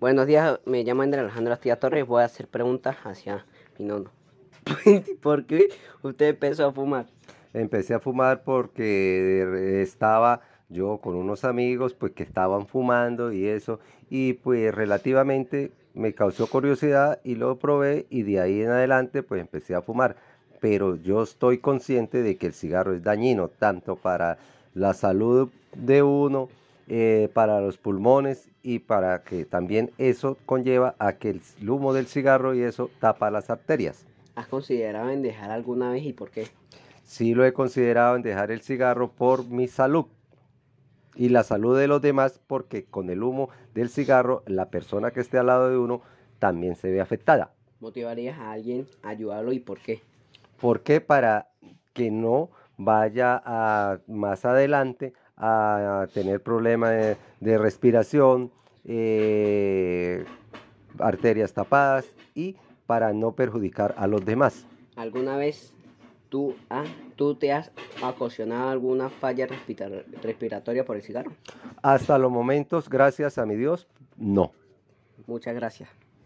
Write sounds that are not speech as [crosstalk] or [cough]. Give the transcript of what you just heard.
Buenos días, me llamo Andrés Alejandro Astilla Torres. Voy a hacer preguntas hacia mi nono. [laughs] ¿Por qué usted empezó a fumar? Empecé a fumar porque estaba yo con unos amigos pues que estaban fumando y eso y pues relativamente me causó curiosidad y lo probé y de ahí en adelante pues empecé a fumar pero yo estoy consciente de que el cigarro es dañino tanto para la salud de uno eh, para los pulmones y para que también eso conlleva a que el humo del cigarro y eso tapa las arterias. ¿Has considerado en dejar alguna vez y por qué? Sí lo he considerado en dejar el cigarro por mi salud y la salud de los demás porque con el humo del cigarro la persona que esté al lado de uno también se ve afectada. ¿Motivarías a alguien a ayudarlo y por qué? Porque para que no vaya a, más adelante a, tener problemas de, respiración, eh, arterias tapadas y para no perjudicar a los demás. ¿Alguna vez tú, tú te has ocasionado alguna falla respiratoria por el cigarro? Hasta los momentos, gracias a mi Dios, no. Muchas gracias.